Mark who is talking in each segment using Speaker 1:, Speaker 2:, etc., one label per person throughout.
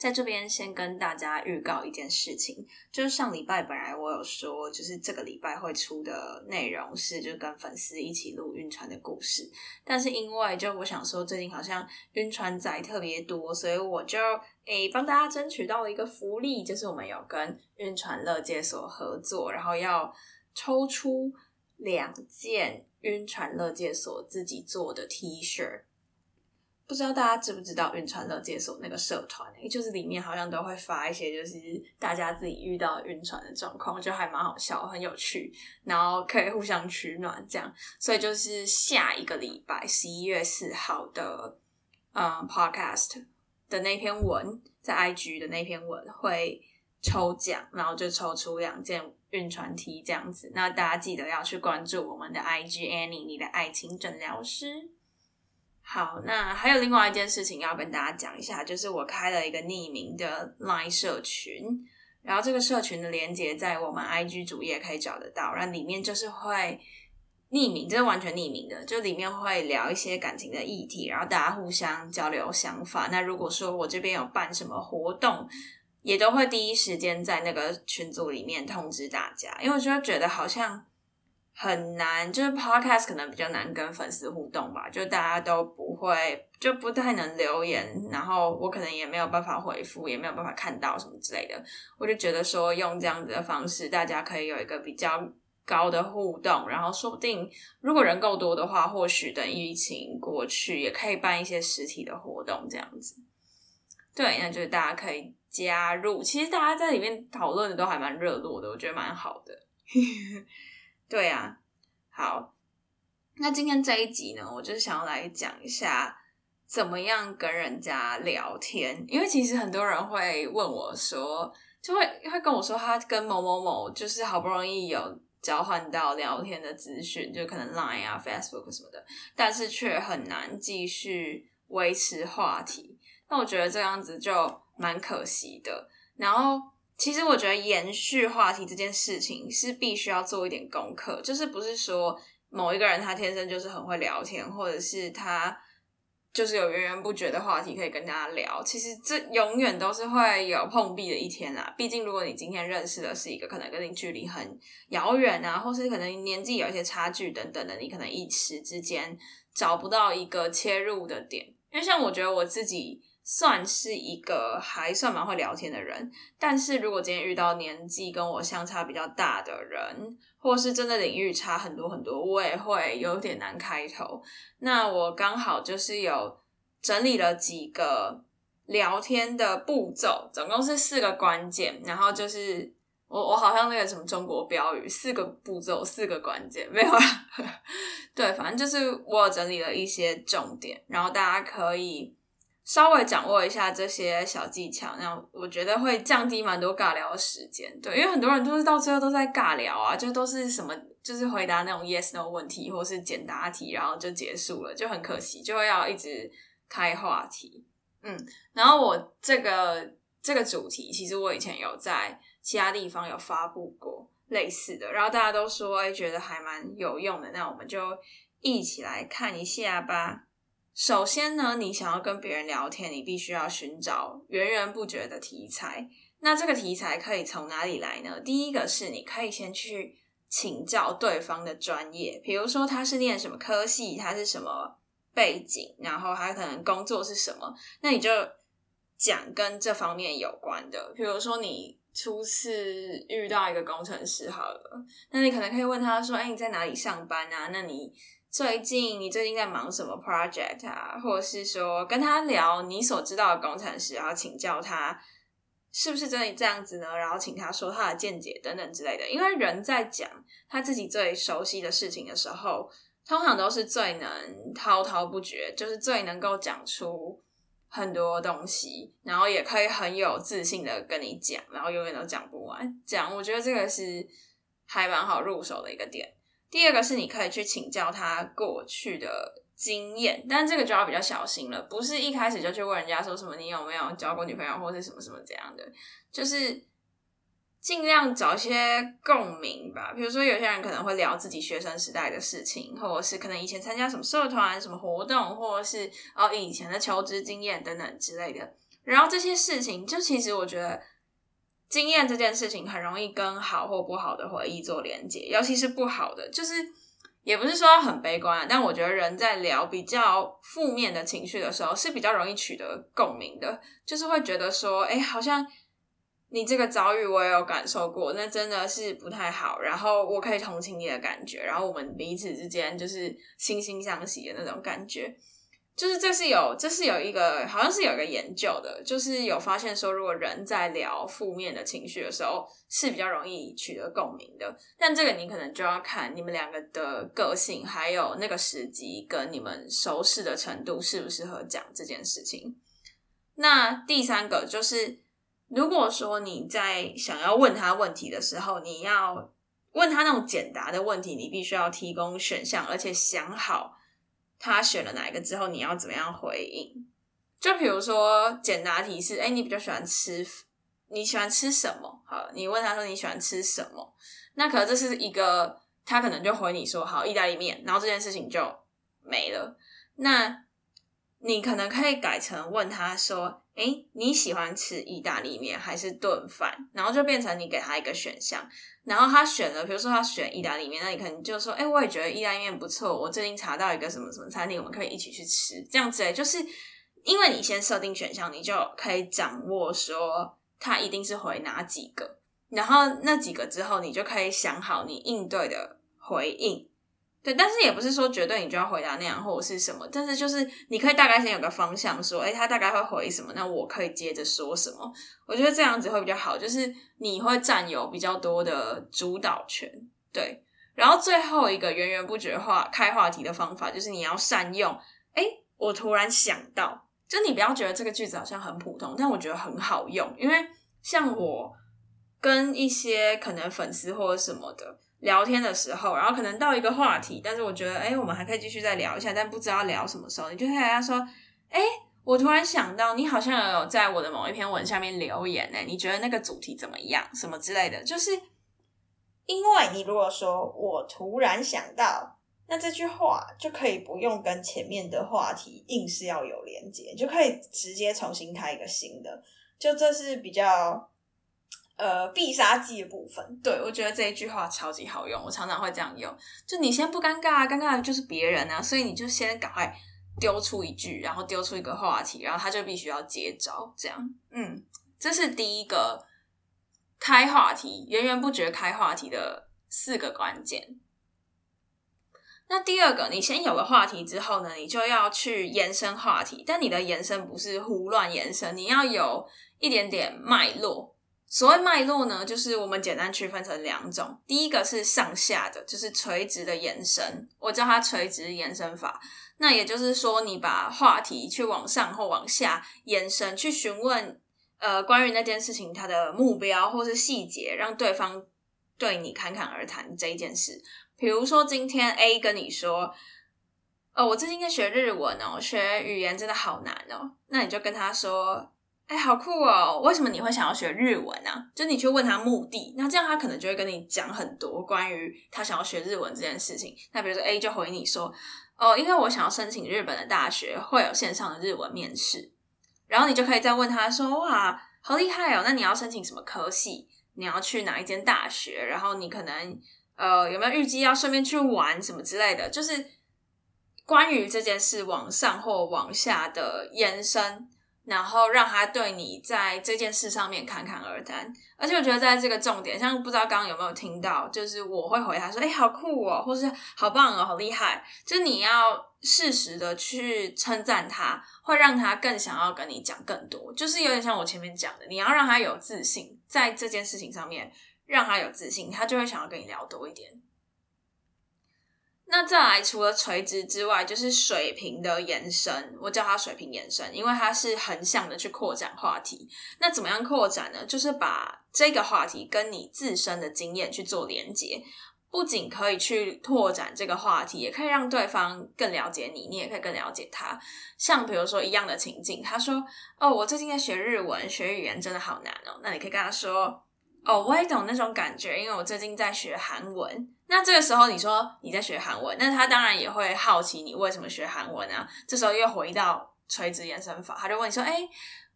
Speaker 1: 在这边先跟大家预告一件事情，就是上礼拜本来我有说，就是这个礼拜会出的内容是就跟粉丝一起录晕船的故事，但是因为就我想说最近好像晕船仔特别多，所以我就诶帮大家争取到了一个福利，就是我们有跟晕船乐界所合作，然后要抽出两件晕船乐界所自己做的 T 恤。不知道大家知不知道晕船乐解锁那个社团、就是里面好像都会发一些就是大家自己遇到晕船的状况，就还蛮好笑，很有趣，然后可以互相取暖这样。所以就是下一个礼拜十一月四号的嗯 podcast 的那篇文，在 IG 的那篇文会抽奖，然后就抽出两件晕船 T 这样子。那大家记得要去关注我们的 IG Annie，你的爱情诊疗师。好，那还有另外一件事情要跟大家讲一下，就是我开了一个匿名的 Line 社群，然后这个社群的连接在我们 IG 主页可以找得到，然后里面就是会匿名，这是完全匿名的，就里面会聊一些感情的议题，然后大家互相交流想法。那如果说我这边有办什么活动，也都会第一时间在那个群组里面通知大家，因为我就觉得好像。很难，就是 podcast 可能比较难跟粉丝互动吧，就大家都不会，就不太能留言，然后我可能也没有办法回复，也没有办法看到什么之类的。我就觉得说用这样子的方式，大家可以有一个比较高的互动，然后说不定如果人够多的话，或许等疫情过去，也可以办一些实体的活动这样子。对，那就是大家可以加入，其实大家在里面讨论的都还蛮热络的，我觉得蛮好的。对啊，好，那今天这一集呢，我就是想要来讲一下怎么样跟人家聊天，因为其实很多人会问我说，就会会跟我说，他跟某某某就是好不容易有交换到聊天的资讯，就可能 Line 啊、Facebook 什么的，但是却很难继续维持话题。那我觉得这样子就蛮可惜的。然后。其实我觉得延续话题这件事情是必须要做一点功课，就是不是说某一个人他天生就是很会聊天，或者是他就是有源源不绝的话题可以跟大家聊。其实这永远都是会有碰壁的一天啦。毕竟如果你今天认识的是一个可能跟你距离很遥远啊，或是可能年纪有一些差距等等的，你可能一时之间找不到一个切入的点。因为像我觉得我自己。算是一个还算蛮会聊天的人，但是如果今天遇到年纪跟我相差比较大的人，或是真的领域差很多很多，我也会有点难开头。那我刚好就是有整理了几个聊天的步骤，总共是四个关键，然后就是我我好像那个什么中国标语，四个步骤四个关键没有啦，对，反正就是我整理了一些重点，然后大家可以。稍微掌握一下这些小技巧，那我觉得会降低蛮多尬聊的时间。对，因为很多人都是到最后都在尬聊啊，就都是什么，就是回答那种 yes no 问题，或是简答题，然后就结束了，就很可惜，就会要一直开话题。嗯，然后我这个这个主题，其实我以前有在其他地方有发布过类似的，然后大家都说哎，觉得还蛮有用的，那我们就一起来看一下吧。首先呢，你想要跟别人聊天，你必须要寻找源源不绝的题材。那这个题材可以从哪里来呢？第一个是你可以先去请教对方的专业，比如说他是念什么科系，他是什么背景，然后他可能工作是什么，那你就讲跟这方面有关的。比如说你初次遇到一个工程师，好了，那你可能可以问他说：“哎，你在哪里上班啊？”那你最近你最近在忙什么 project 啊？或者是说跟他聊你所知道的工程师，然后请教他是不是真的这样子呢？然后请他说他的见解等等之类的。因为人在讲他自己最熟悉的事情的时候，通常都是最能滔滔不绝，就是最能够讲出很多东西，然后也可以很有自信的跟你讲，然后永远都讲不完。讲，我觉得这个是。还蛮好入手的一个点。第二个是你可以去请教他过去的经验，但这个就要比较小心了，不是一开始就去问人家说什么你有没有交过女朋友或是什么什么这样的，就是尽量找一些共鸣吧。比如说有些人可能会聊自己学生时代的事情，或者是可能以前参加什么社团、什么活动，或者是哦以前的求职经验等等之类的。然后这些事情，就其实我觉得。经验这件事情很容易跟好或不好的回忆做连接，尤其是不好的，就是也不是说很悲观，但我觉得人在聊比较负面的情绪的时候是比较容易取得共鸣的，就是会觉得说，哎，好像你这个遭遇我也有感受过，那真的是不太好，然后我可以同情你的感觉，然后我们彼此之间就是惺惺相惜的那种感觉。就是这是有，这是有一个，好像是有一个研究的，就是有发现说，如果人在聊负面的情绪的时候，是比较容易取得共鸣的。但这个你可能就要看你们两个的个性，还有那个时机跟你们熟识的程度适不适合讲这件事情。那第三个就是，如果说你在想要问他问题的时候，你要问他那种简答的问题，你必须要提供选项，而且想好。他选了哪一个之后，你要怎么样回应？就比如说简答题是：哎，你比较喜欢吃？你喜欢吃什么？好，你问他说你喜欢吃什么？那可能这是一个，他可能就回你说好意大利面，然后这件事情就没了。那你可能可以改成问他说：哎，你喜欢吃意大利面还是炖饭？然后就变成你给他一个选项。然后他选了，比如说他选意大利面，那你可能就说：“哎，我也觉得意大利面不错。我最近查到一个什么什么餐厅，我们可以一起去吃。”这样子，哎，就是因为你先设定选项，你就可以掌握说他一定是回哪几个，然后那几个之后，你就可以想好你应对的回应。对，但是也不是说绝对你就要回答那样或者是什么，但是就是你可以大概先有个方向，说，哎，他大概会回什么，那我可以接着说什么。我觉得这样子会比较好，就是你会占有比较多的主导权。对，然后最后一个源源不绝话开话题的方法，就是你要善用。哎，我突然想到，就你不要觉得这个句子好像很普通，但我觉得很好用，因为像我跟一些可能粉丝或者什么的。聊天的时候，然后可能到一个话题，但是我觉得，哎，我们还可以继续再聊一下，但不知道聊什么时候，你就可以跟他说，哎，我突然想到，你好像有在我的某一篇文下面留言呢，你觉得那个主题怎么样？什么之类的，就是
Speaker 2: 因为你如果说我突然想到，那这句话就可以不用跟前面的话题硬是要有连接，就可以直接重新开一个新的，就这是比较。呃，必杀技的部分，
Speaker 1: 对我觉得这一句话超级好用，我常常会这样用。就你先不尴尬，尴尬的就是别人啊，所以你就先赶快丢出一句，然后丢出一个话题，然后他就必须要接招。这样，嗯，这是第一个开话题，源源不绝开话题的四个关键。那第二个，你先有了话题之后呢，你就要去延伸话题，但你的延伸不是胡乱延伸，你要有一点点脉络。所谓脉络呢，就是我们简单区分成两种。第一个是上下的，就是垂直的延伸，我叫它垂直延伸法。那也就是说，你把话题去往上或往下延伸，去询问呃关于那件事情它的目标或是细节，让对方对你侃侃而谈这一件事。比如说，今天 A 跟你说：“哦，我最近在学日文哦，学语言真的好难哦。”那你就跟他说。哎，好酷哦！为什么你会想要学日文呢？就你去问他目的，那这样他可能就会跟你讲很多关于他想要学日文这件事情。那比如说 A 就回你说：“哦，因为我想要申请日本的大学，会有线上的日文面试。”然后你就可以再问他说：“哇，好厉害哦！那你要申请什么科系？你要去哪一间大学？然后你可能呃有没有预计要顺便去玩什么之类的？就是关于这件事往上或往下的延伸。”然后让他对你在这件事上面侃侃而谈，而且我觉得在这个重点，像不知道刚刚有没有听到，就是我会回他说：“哎，好酷哦，或是好棒哦，好厉害。”就是你要适时的去称赞他，会让他更想要跟你讲更多。就是有点像我前面讲的，你要让他有自信，在这件事情上面让他有自信，他就会想要跟你聊多一点。那再来，除了垂直之外，就是水平的延伸。我叫它水平延伸，因为它是横向的去扩展话题。那怎么样扩展呢？就是把这个话题跟你自身的经验去做连接，不仅可以去拓展这个话题，也可以让对方更了解你，你也可以更了解他。像比如说一样的情境，他说：“哦，我最近在学日文，学语言真的好难哦。”那你可以跟他说。哦，我也懂那种感觉，因为我最近在学韩文。那这个时候你说你在学韩文，那他当然也会好奇你为什么学韩文啊？这时候又回到垂直延伸法，他就问你说：“哎，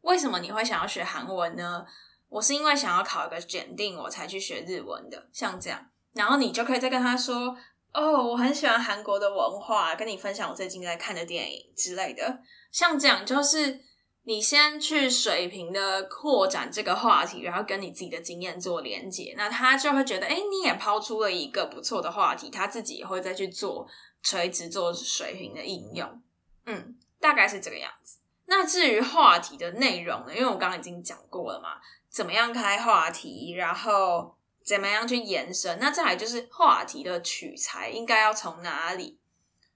Speaker 1: 为什么你会想要学韩文呢？”我是因为想要考一个检定，我才去学日文的。像这样，然后你就可以再跟他说：“哦，我很喜欢韩国的文化，跟你分享我最近在看的电影之类的。”像这样就是。你先去水平的扩展这个话题，然后跟你自己的经验做连接，那他就会觉得，哎，你也抛出了一个不错的话题，他自己也会再去做垂直做水平的应用，嗯，大概是这个样子。那至于话题的内容呢？因为我刚刚已经讲过了嘛，怎么样开话题，然后怎么样去延伸，那再来就是话题的取材应该要从哪里？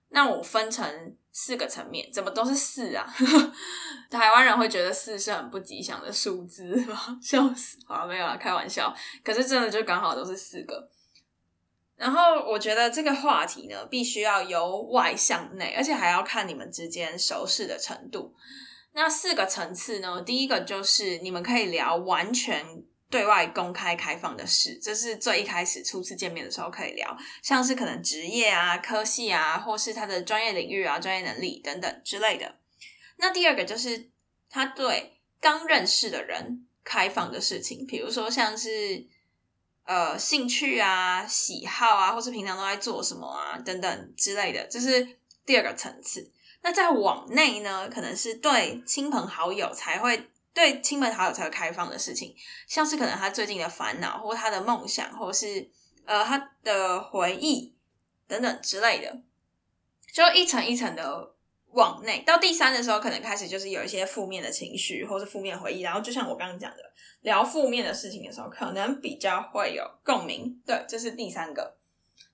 Speaker 1: 那我分成。四个层面怎么都是四啊？台湾人会觉得四是很不吉祥的数字吗？笑死！好没有啦，开玩笑。可是真的就刚好都是四个。然后我觉得这个话题呢，必须要由外向内，而且还要看你们之间熟识的程度。那四个层次呢，第一个就是你们可以聊完全。对外公开开放的事，这是最一开始初次见面的时候可以聊，像是可能职业啊、科系啊，或是他的专业领域啊、专业能力等等之类的。那第二个就是他对刚认识的人开放的事情，比如说像是呃兴趣啊、喜好啊，或是平常都在做什么啊等等之类的，这是第二个层次。那在往内呢，可能是对亲朋好友才会。对亲朋好友才会开放的事情，像是可能他最近的烦恼，或他的梦想，或是呃他的回忆等等之类的，就一层一层的往内。到第三的时候，可能开始就是有一些负面的情绪，或是负面回忆。然后就像我刚刚讲的，聊负面的事情的时候，可能比较会有共鸣。对，这是第三个。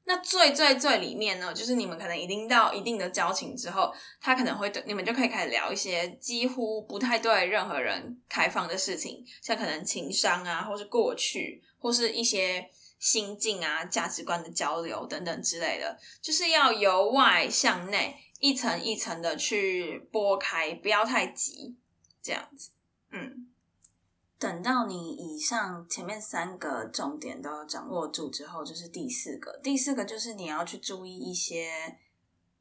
Speaker 1: 那最最最里面呢，就是你们可能已经到一定的交情之后，他可能会对你们就可以开始聊一些几乎不太对任何人开放的事情，像可能情商啊，或是过去，或是一些心境啊、价值观的交流等等之类的，就是要由外向内，一层一层的去拨开，不要太急，这样子，嗯。等到你以上前面三个重点都掌握住之后，就是第四个。第四个就是你要去注意一些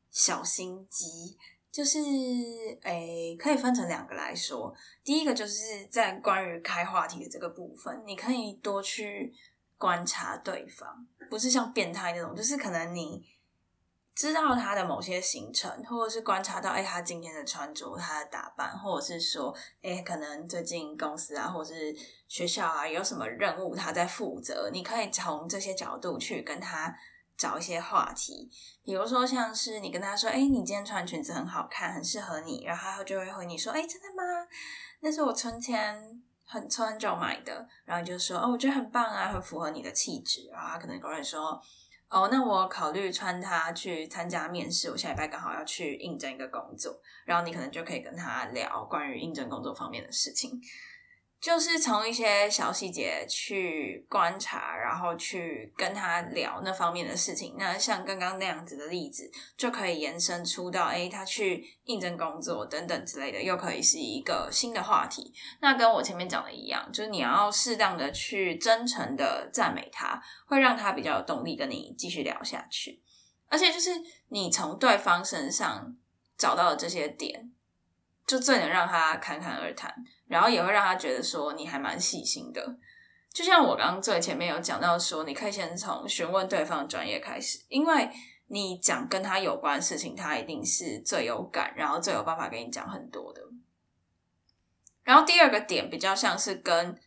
Speaker 1: 小心机，就是诶，可以分成两个来说。第一个就是在关于开话题的这个部分，你可以多去观察对方，不是像变态那种，就是可能你。知道他的某些行程，或者是观察到，哎，他今天的穿着、他的打扮，或者是说，哎，可能最近公司啊，或者是学校啊，有什么任务他在负责，你可以从这些角度去跟他找一些话题。比如说，像是你跟他说，哎，你今天穿裙子很好看，很适合你，然后他就会回你说，哎，真的吗？那是我春天很穿就买的，然后就说，哦，我觉得很棒啊，很符合你的气质然后他可能跟人说。哦，那我考虑穿它去参加面试。我下礼拜刚好要去应征一个工作，然后你可能就可以跟他聊关于应征工作方面的事情。就是从一些小细节去观察，然后去跟他聊那方面的事情。那像刚刚那样子的例子，就可以延伸出到，诶他去应征工作等等之类的，又可以是一个新的话题。那跟我前面讲的一样，就是你要适当的去真诚的赞美他，会让他比较有动力跟你继续聊下去。而且就是你从对方身上找到的这些点，就最能让他侃侃而谈。然后也会让他觉得说你还蛮细心的，就像我刚刚最前面有讲到说，你可以先从询问对方的专业开始，因为你讲跟他有关的事情，他一定是最有感，然后最有办法给你讲很多的。然后第二个点比较像是跟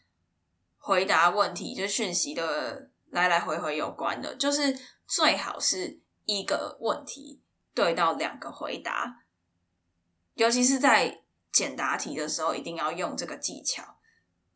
Speaker 1: 回答问题，就讯息的来来回回有关的，就是最好是一个问题对到两个回答，尤其是在。简答题的时候一定要用这个技巧，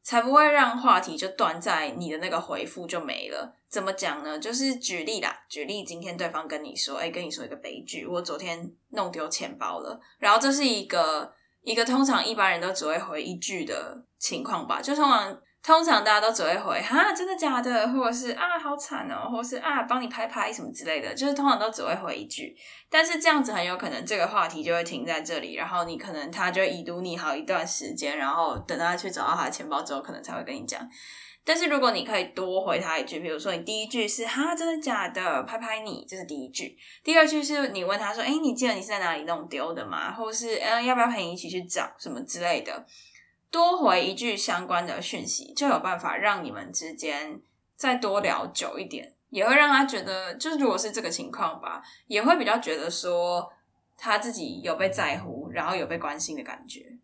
Speaker 1: 才不会让话题就断在你的那个回复就没了。怎么讲呢？就是举例啦，举例，今天对方跟你说，哎，跟你说一个悲剧，我昨天弄丢钱包了，然后这是一个一个通常一般人都只会回一句的情况吧，就通常。通常大家都只会回哈，真的假的，或者是啊，好惨哦，或者是啊，帮你拍拍什么之类的，就是通常都只会回一句。但是这样子很有可能这个话题就会停在这里，然后你可能他就已读你好一段时间，然后等他去找到他的钱包之后，可能才会跟你讲。但是如果你可以多回他一句，比如说你第一句是哈，真的假的，拍拍你，这是第一句。第二句是你问他说，哎，你记得你是在哪里弄丢的吗？或是嗯，要不要陪你一起去找什么之类的。多回一句相关的讯息，就有办法让你们之间再多聊久一点，也会让他觉得，就是如果是这个情况吧，也会比较觉得说他自己有被在乎，然后有被关心的感觉。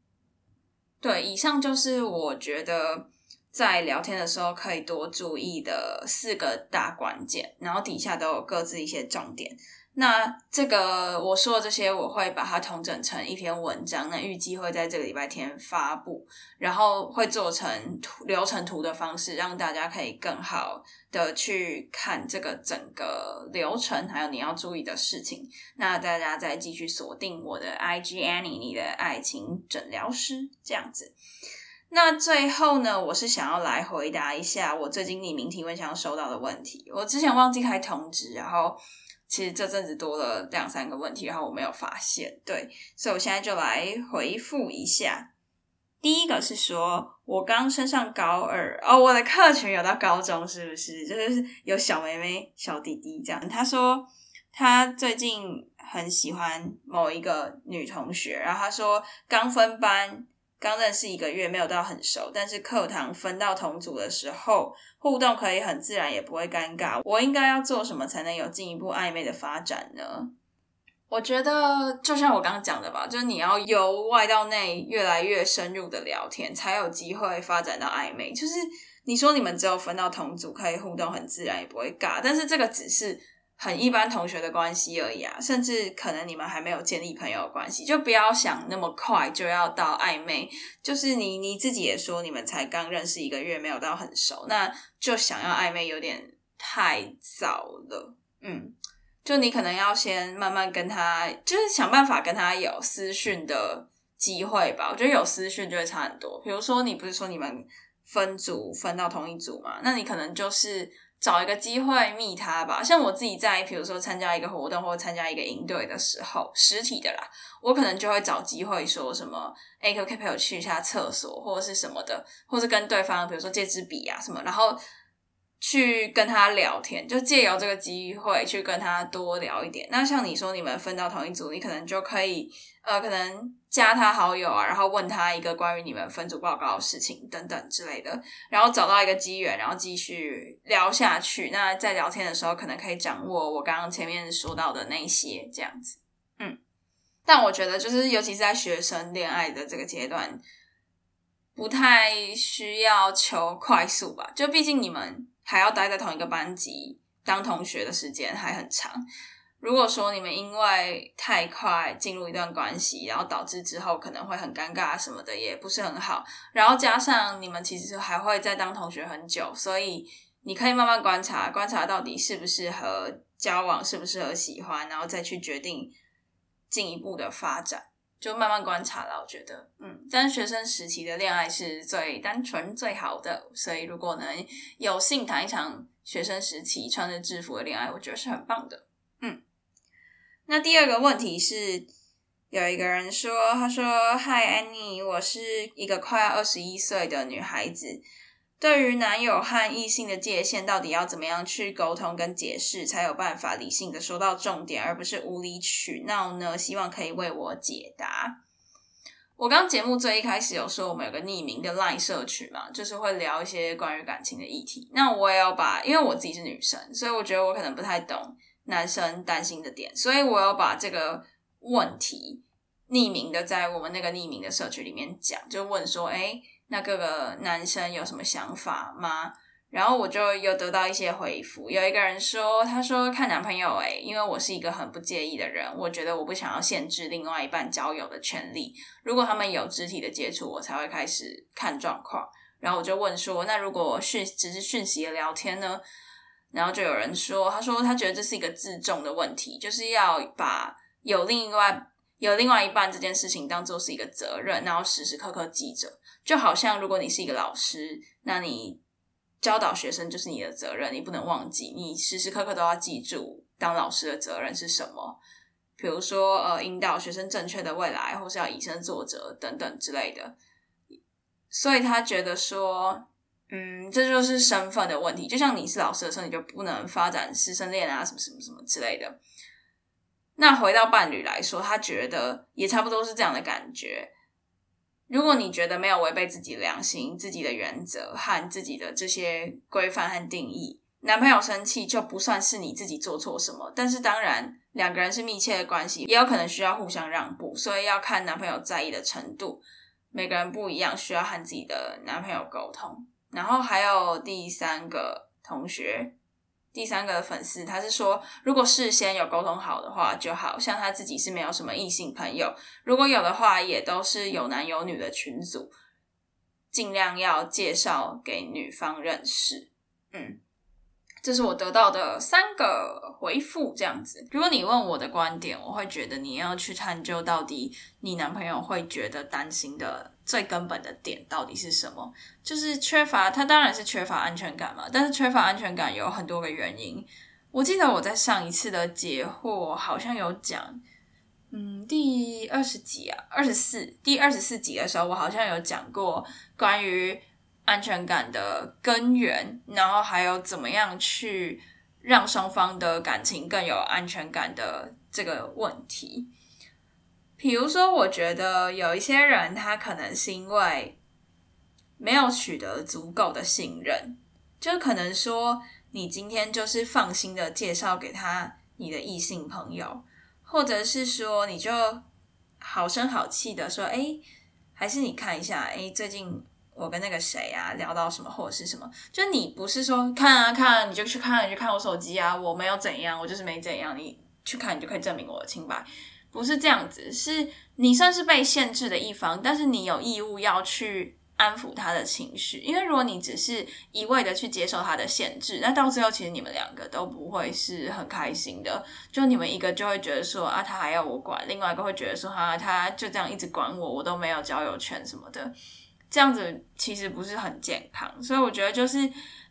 Speaker 1: 对，以上就是我觉得在聊天的时候可以多注意的四个大关键，然后底下都有各自一些重点。那这个我说的这些，我会把它统整成一篇文章。那预计会在这个礼拜天发布，然后会做成图流程图的方式，让大家可以更好的去看这个整个流程，还有你要注意的事情。那大家再继续锁定我的 IG Annie，你的爱情诊疗师这样子。那最后呢，我是想要来回答一下我最近匿名提问箱收到的问题。我之前忘记开通知，然后。其实这阵子多了两三个问题，然后我没有发现，对，所以我现在就来回复一下。第一个是说，我刚升上高二哦，我的客群有到高中，是不是？就是有小妹妹、小弟弟这样。他说他最近很喜欢某一个女同学，然后他说刚分班。刚认识一个月，没有到很熟，但是课堂分到同组的时候，互动可以很自然，也不会尴尬。我应该要做什么才能有进一步暧昧的发展呢？我觉得就像我刚刚讲的吧，就是你要由外到内，越来越深入的聊天，才有机会发展到暧昧。就是你说你们只有分到同组，可以互动很自然，也不会尬，但是这个只是。很一般同学的关系而已啊，甚至可能你们还没有建立朋友关系，就不要想那么快就要到暧昧。就是你你自己也说，你们才刚认识一个月，没有到很熟，那就想要暧昧有点太早了。嗯，就你可能要先慢慢跟他，就是想办法跟他有私讯的机会吧。我觉得有私讯就会差很多。比如说，你不是说你们分组分到同一组嘛？那你可能就是。找一个机会密他吧，像我自己在，比如说参加一个活动或者参加一个营队的时候，实体的啦，我可能就会找机会说什么，哎，可不可以陪我去一下厕所或者是什么的，或者跟对方，比如说借支笔啊什么，然后去跟他聊天，就借由这个机会去跟他多聊一点。那像你说你们分到同一组，你可能就可以。呃，可能加他好友啊，然后问他一个关于你们分组报告的事情等等之类的，然后找到一个机缘，然后继续聊下去。那在聊天的时候，可能可以掌握我刚刚前面说到的那些这样子。嗯，但我觉得就是，尤其是在学生恋爱的这个阶段，不太需要求快速吧？就毕竟你们还要待在同一个班级，当同学的时间还很长。如果说你们因为太快进入一段关系，然后导致之后可能会很尴尬什么的，也不是很好。然后加上你们其实还会再当同学很久，所以你可以慢慢观察，观察到底适不适合交往，适不适合喜欢，然后再去决定进一步的发展，就慢慢观察了。我觉得，嗯，但是学生时期的恋爱是最单纯、最好的，所以如果能有幸谈一场学生时期穿着制服的恋爱，我觉得是很棒的。嗯那第二个问题是，有一个人说，他说：“Hi Annie，我是一个快要二十一岁的女孩子，对于男友和异性的界限，到底要怎么样去沟通跟解释，才有办法理性的说到重点，而不是无理取闹呢？希望可以为我解答。我刚节目最一开始有说，我们有个匿名的 LINE 社群嘛，就是会聊一些关于感情的议题。那我也要把，因为我自己是女生，所以我觉得我可能不太懂。”男生担心的点，所以我要把这个问题匿名的在我们那个匿名的社区里面讲，就问说：“哎，那各个男生有什么想法吗？”然后我就有得到一些回复，有一个人说：“他说看男朋友，哎，因为我是一个很不介意的人，我觉得我不想要限制另外一半交友的权利。如果他们有肢体的接触，我才会开始看状况。然后我就问说，那如果讯只是讯息的聊天呢？然后就有人说，他说他觉得这是一个自重的问题，就是要把有另外有另外一半这件事情当做是一个责任，然后时时刻刻记着。就好像如果你是一个老师，那你教导学生就是你的责任，你不能忘记，你时时刻刻都要记住当老师的责任是什么。比如说，呃，引导学生正确的未来，或是要以身作则等等之类的。所以他觉得说，嗯，这就是身份的问题。就像你是老师的时候，你就不能发展师生恋啊，什么什么什么之类的。那回到伴侣来说，他觉得也差不多是这样的感觉。如果你觉得没有违背自己良心、自己的原则和自己的这些规范和定义，男朋友生气就不算是你自己做错什么。但是当然。两个人是密切的关系，也有可能需要互相让步，所以要看男朋友在意的程度。每个人不一样，需要和自己的男朋友沟通。然后还有第三个同学，第三个粉丝，他是说，如果事先有沟通好的话，就好像他自己是没有什么异性朋友，如果有的话，也都是有男有女的群组，尽量要介绍给女方认识。嗯。这是我得到的三个回复，这样子。如果你问我的观点，我会觉得你要去探究到底你男朋友会觉得担心的最根本的点到底是什么，就是缺乏他当然是缺乏安全感嘛。但是缺乏安全感有很多个原因。我记得我在上一次的解惑好像有讲，嗯，第二十集啊，二十四，第二十四集的时候，我好像有讲过关于。安全感的根源，然后还有怎么样去让双方的感情更有安全感的这个问题。比如说，我觉得有一些人，他可能是因为没有取得足够的信任，就可能说你今天就是放心的介绍给他你的异性朋友，或者是说你就好声好气的说，哎，还是你看一下，哎，最近。我跟那个谁啊聊到什么或者是什么，就你不是说看啊看，你就去看，你就看我手机啊，我没有怎样，我就是没怎样，你去看你就可以证明我的清白，不是这样子，是你算是被限制的一方，但是你有义务要去安抚他的情绪，因为如果你只是一味的去接受他的限制，那到最后其实你们两个都不会是很开心的，就你们一个就会觉得说啊他还要我管，另外一个会觉得说哈他就这样一直管我，我都没有交友权什么的。这样子其实不是很健康，所以我觉得就是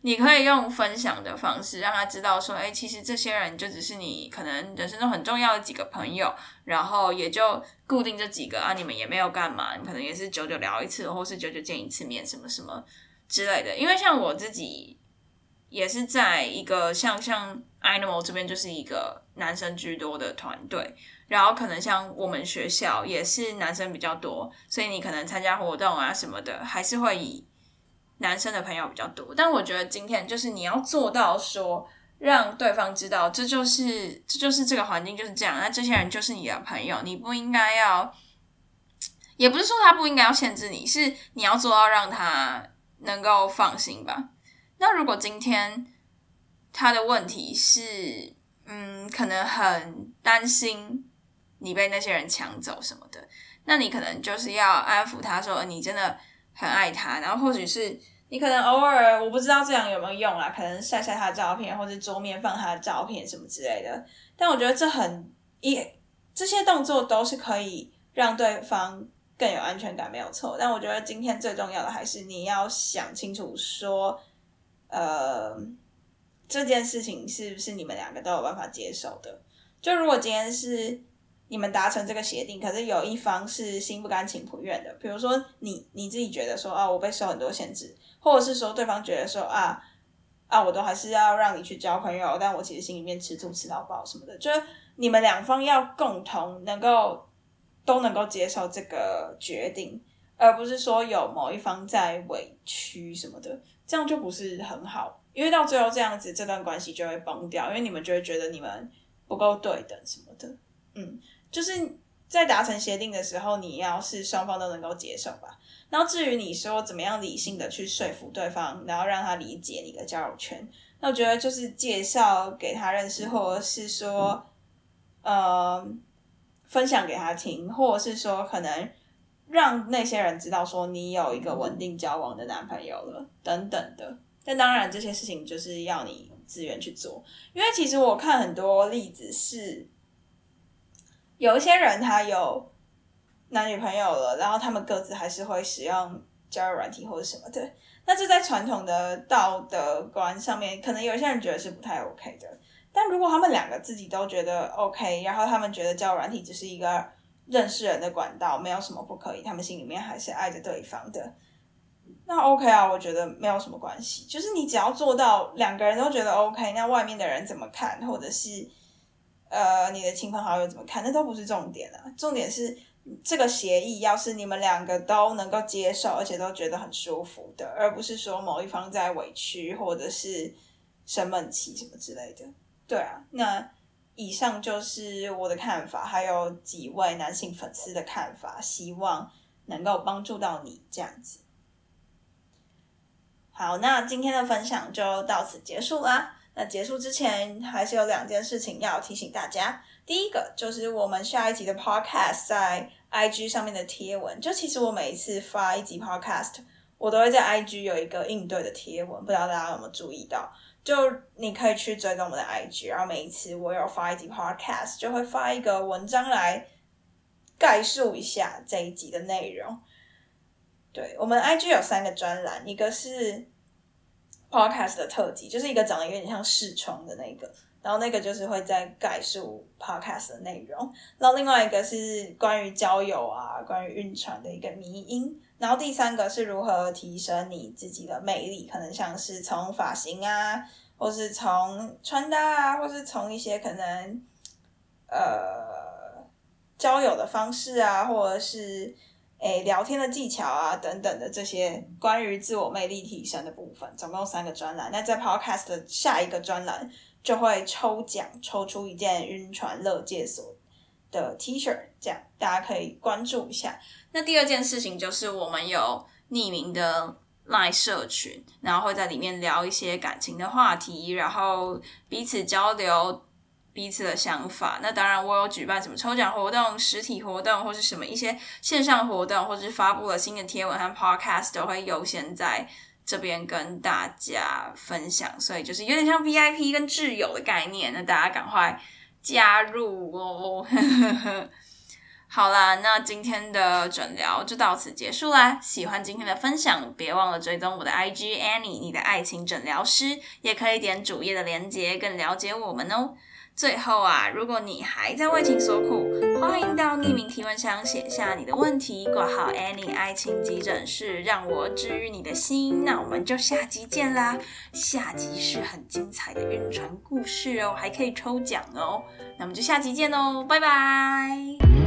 Speaker 1: 你可以用分享的方式让他知道说，哎，其实这些人就只是你可能人生中很重要的几个朋友，然后也就固定这几个啊，你们也没有干嘛，你可能也是久久聊一次，或是久久见一次面，什么什么之类的。因为像我自己也是在一个像像 Animal 这边就是一个男生居多的团队。然后可能像我们学校也是男生比较多，所以你可能参加活动啊什么的，还是会以男生的朋友比较多。但我觉得今天就是你要做到说，让对方知道这就是这就是这个环境就是这样，那这些人就是你的朋友，你不应该要，也不是说他不应该要限制你，是你要做到让他能够放心吧。那如果今天他的问题是，嗯，可能很担心。你被那些人抢走什么的，那你可能就是要安抚他说你真的很爱他，然后或许是你可能偶尔我不知道这样有没有用啦，可能晒晒他的照片，或者桌面放他的照片什么之类的。但我觉得这很一这些动作都是可以让对方更有安全感，没有错。但我觉得今天最重要的还是你要想清楚说，呃，这件事情是不是你们两个都有办法接受的？就如果今天是。你们达成这个协定，可是有一方是心不甘情不愿的。比如说，你你自己觉得说啊，我被受很多限制，或者是说对方觉得说啊啊，我都还是要让你去交朋友，但我其实心里面吃醋吃到爆什么的。就是你们两方要共同能够都能够接受这个决定，而不是说有某一方在委屈什么的，这样就不是很好。因为到最后这样子，这段关系就会崩掉，因为你们就会觉得你们不够对等什么的，嗯。就是在达成协定的时候，你要是双方都能够接受吧。然后至于你说怎么样理性的去说服对方，然后让他理解你的交友圈，那我觉得就是介绍给他认识，或者是说，呃，分享给他听，或者是说可能
Speaker 2: 让那些人知道说你有一个稳定交往的男朋友了，等等的。但当然，这些事情就是要你自愿去做，因为其实我看很多例子是，有一些人他有男女朋友了，然后他们各自还是会使用交友软体或者什么的。那这在传统的道德观上面，可能有些人觉得是不太 OK 的。但如果他们两个自己都觉得 OK，然后他们觉得交友软体只是一个认识人的管道，没有什么不可以，他们心里面还是爱着对方的，那 OK 啊，我觉得没有什么关系。就是你只要做到两个人都觉得 OK，那外面的人怎么看，或者是呃你的亲朋好友怎么看，那都不是重点啊。重点是这个协议要是你们两个都能够接受，而且都觉得很舒服的，而不是说某一方在委屈或者是生闷气什么之类的。对啊，那以上就是我的看法，还有几位男性粉丝的看法，希望能够帮助到你这样子。好，那今天的分享就到此结束啦。那结束之前，还是有两件事情要提醒大家。第一个就是我们下一集的 podcast 在 IG 上面的贴文，就其实我每一次发一集 podcast，我都会在 IG 有一个应对的贴文，不知道大家有没有注意到？就你可以去追踪我们的 IG，然后每一次我有发一集 Podcast，就会发一个文章来概述一下这一集的内容。对我们 IG 有三个专栏，一个是 Podcast 的特辑，就是一个长得有点像视窗的那个，然后那个就是会在概述 Podcast 的内容。然后另外一个是关于交友啊，关于晕船的一个迷因。然后第三个是如何提升你自己的魅力，可能像是从发型啊，或是从穿搭啊，或是从一些可能呃交友的方式啊，或者是诶聊天的技巧啊等等的这些关于自我魅力提升的部分，总共三个专栏。那在 Podcast 的下一个专栏就会抽奖，抽出一件晕船乐界所的 T 恤，这样大家可以关注一下。那第二件事情就是我们有匿名的 Line 社群，然后会在里面聊一些感情的话题，然后彼此交流彼此的想法。那当然，我有举办什么抽奖活动、实体活动，或是什么一些线上活动，或是发布了新的贴文和 Podcast，都会优先在这边跟大家分享。所以就是有点像 VIP 跟挚友的概念，那大家赶快加入哦。好啦，那今天的诊疗就到此结束啦。喜欢今天的分享，别忘了追踪我的 IG Annie，你的爱情诊疗师，也可以点主页的连接，更了解我们哦。最后啊，如果你还在为情所苦，欢迎到匿名提问箱写下你的问题，挂号 Annie 爱情急诊室，让我治愈你的心。那我们就下集见啦！下集是很精彩的晕船故事哦，还可以抽奖哦。那我们就下集见喽，拜拜。